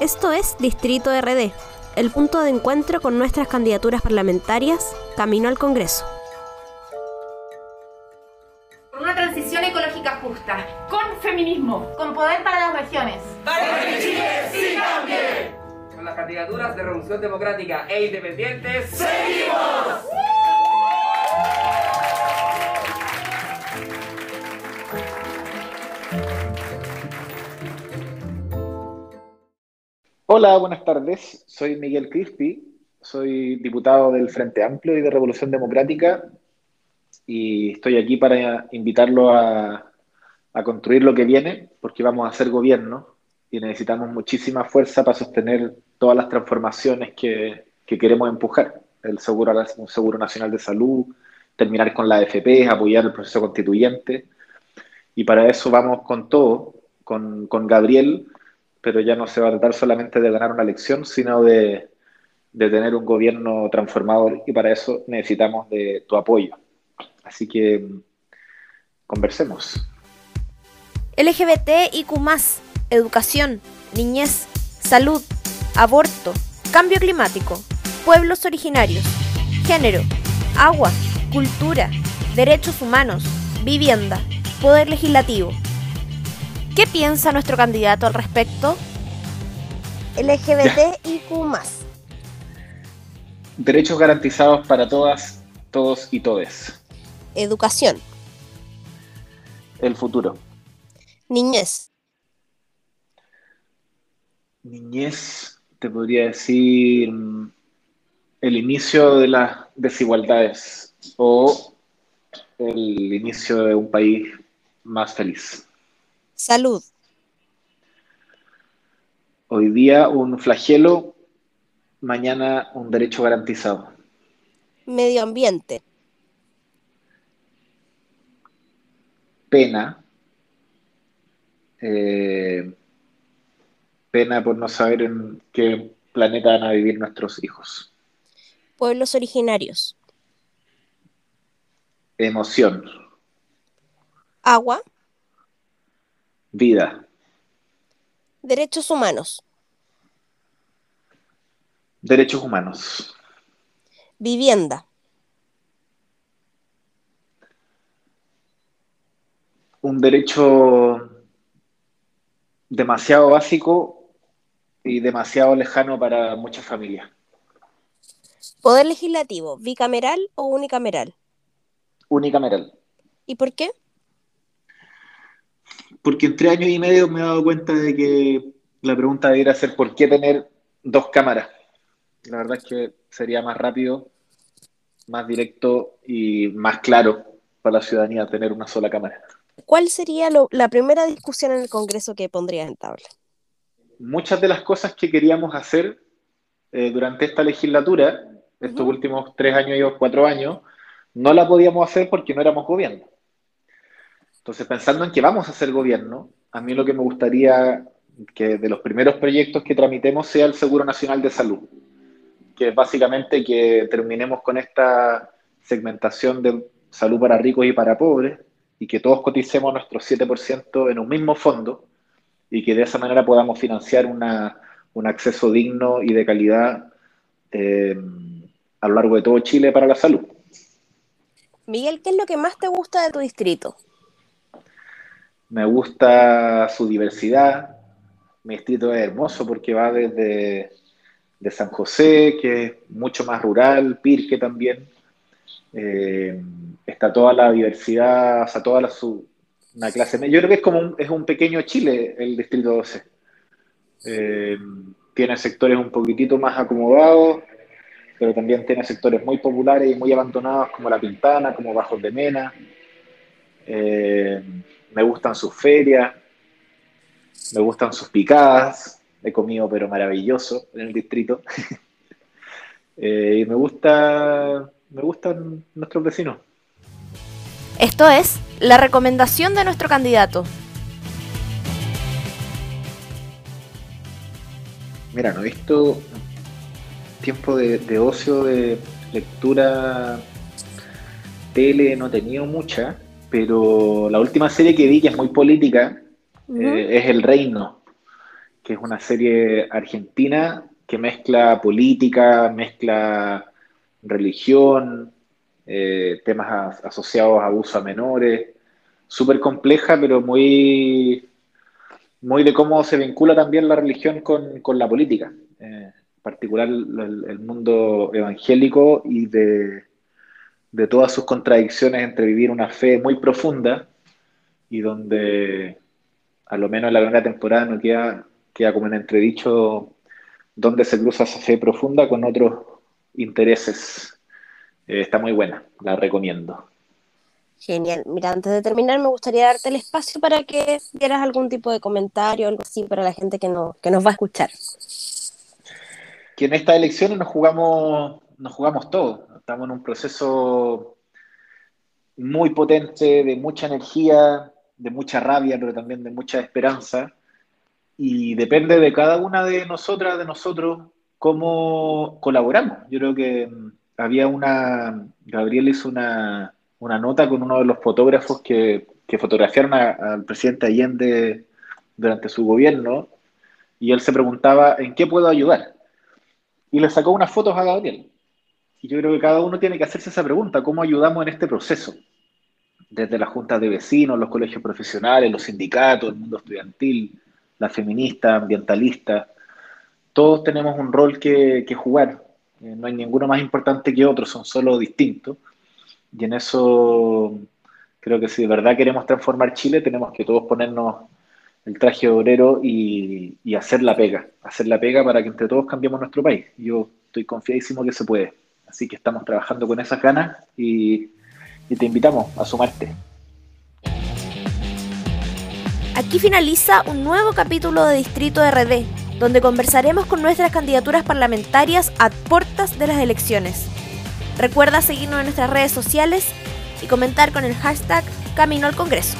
Esto es Distrito RD, el punto de encuentro con nuestras candidaturas parlamentarias camino al Congreso. Con una transición ecológica justa, con feminismo, con poder para las regiones. ¡Para que Chile sí cambie! Las candidaturas de Revolución Democrática e Independientes, ¡seguimos! Hola, buenas tardes. Soy Miguel Crispi, soy diputado del Frente Amplio y de Revolución Democrática y estoy aquí para invitarlo a, a construir lo que viene porque vamos a hacer gobierno y necesitamos muchísima fuerza para sostener todas las transformaciones que, que queremos empujar. El seguro, un seguro nacional de salud, terminar con la AFP, apoyar el proceso constituyente. Y para eso vamos con todo, con, con Gabriel, pero ya no se va a tratar solamente de ganar una elección, sino de, de tener un gobierno transformador y para eso necesitamos de tu apoyo. Así que conversemos. LGBT y Q+, educación, niñez, salud, aborto, cambio climático, pueblos originarios, género, agua, cultura, derechos humanos, vivienda, poder legislativo. ¿Qué piensa nuestro candidato al respecto? LGBT y Q+. Derechos garantizados para todas, todos y todes. Educación. El futuro. Niñez. Niñez, te podría decir el inicio de las desigualdades o el inicio de un país más feliz. Salud. Hoy día un flagelo, mañana un derecho garantizado. Medio ambiente. Pena. Eh, pena por no saber en qué planeta van a vivir nuestros hijos. Pueblos originarios. Emoción. Agua. Vida. Derechos humanos. Derechos humanos. Vivienda. Un derecho demasiado básico y demasiado lejano para muchas familias. Poder legislativo, bicameral o unicameral. Unicameral. ¿Y por qué? Porque en tres años y medio me he dado cuenta de que la pregunta debería ser ¿por qué tener dos cámaras? La verdad es que sería más rápido, más directo y más claro para la ciudadanía tener una sola cámara. ¿Cuál sería lo, la primera discusión en el Congreso que pondría en tabla? Muchas de las cosas que queríamos hacer eh, durante esta legislatura, estos uh -huh. últimos tres años y cuatro años, no la podíamos hacer porque no éramos gobierno. Entonces, pensando en que vamos a hacer gobierno, a mí lo que me gustaría que de los primeros proyectos que tramitemos sea el Seguro Nacional de Salud, que es básicamente que terminemos con esta segmentación de salud para ricos y para pobres, y que todos coticemos nuestro 7% en un mismo fondo y que de esa manera podamos financiar una, un acceso digno y de calidad eh, a lo largo de todo Chile para la salud. Miguel, ¿qué es lo que más te gusta de tu distrito? Me gusta su diversidad. Mi distrito es hermoso porque va desde de San José, que es mucho más rural, Pirque también, eh, está toda la diversidad, o sea, toda la, su, una clase media. Yo creo que es como un, es un pequeño Chile el Distrito 12. Eh, tiene sectores un poquitito más acomodados, pero también tiene sectores muy populares y muy abandonados como La Pintana, como Bajos de Mena. Eh, me gustan sus ferias, me gustan sus picadas, he comido pero maravilloso en el distrito. y me gusta me gustan nuestros vecinos. Esto es la recomendación de nuestro candidato. Mira, no he visto tiempo de, ocio, de lectura, tele, no he tenido mucha, pero la última serie que vi, que es muy política, eh, es El Reino, que es una serie argentina que mezcla política, mezcla religión, eh, temas asociados a abuso a menores, súper compleja, pero muy, muy de cómo se vincula también la religión con, la política, eh, en particular el, mundo evangélico y de, de todas sus contradicciones entre vivir una fe muy profunda y donde a lo menos en la primera temporada no queda, queda como en entredicho dónde se cruza esa fe profunda con otros intereses. Eh, está muy buena, la recomiendo. Genial. Mira, antes de terminar, me gustaría darte el espacio para que dieras algún tipo de comentario, algo así, para la gente que, no, que nos va a escuchar. Que en estas elecciones nos jugamos, nos jugamos todo. Estamos en un proceso muy potente, de mucha energía, de mucha rabia, pero también de mucha esperanza. Y depende de cada una de nosotras, de nosotros, cómo colaboramos. Yo creo que mm, había una, Gabriel hizo una, nota con uno de los fotógrafos que, fotografiaron al presidente Allende durante su gobierno y él se preguntaba, ¿en qué puedo ayudar? Y le sacó unas fotos a Gabriel. Y yo creo que cada uno tiene que hacerse esa pregunta, ¿cómo ayudamos en este proceso? Desde las juntas de vecinos, los colegios profesionales, los sindicatos, el mundo estudiantil, la feminista, ambientalista, todos tenemos un rol que, jugar. Eh, no hay ninguno más importante que otro, son solo distintos. Y en eso creo que si de verdad queremos transformar Chile, tenemos que todos ponernos el traje obrero y, hacer la pega, hacer la pega para que entre todos cambiemos nuestro país. Yo estoy confiadísimo que se puede. Así que estamos trabajando con esas ganas y, y te invitamos a sumarte. Aquí finaliza un nuevo capítulo de Distrito RD, donde conversaremos con nuestras candidaturas parlamentarias a puertas de las elecciones. Recuerda seguirnos en nuestras redes sociales y comentar con el hashtag Camino al Congreso.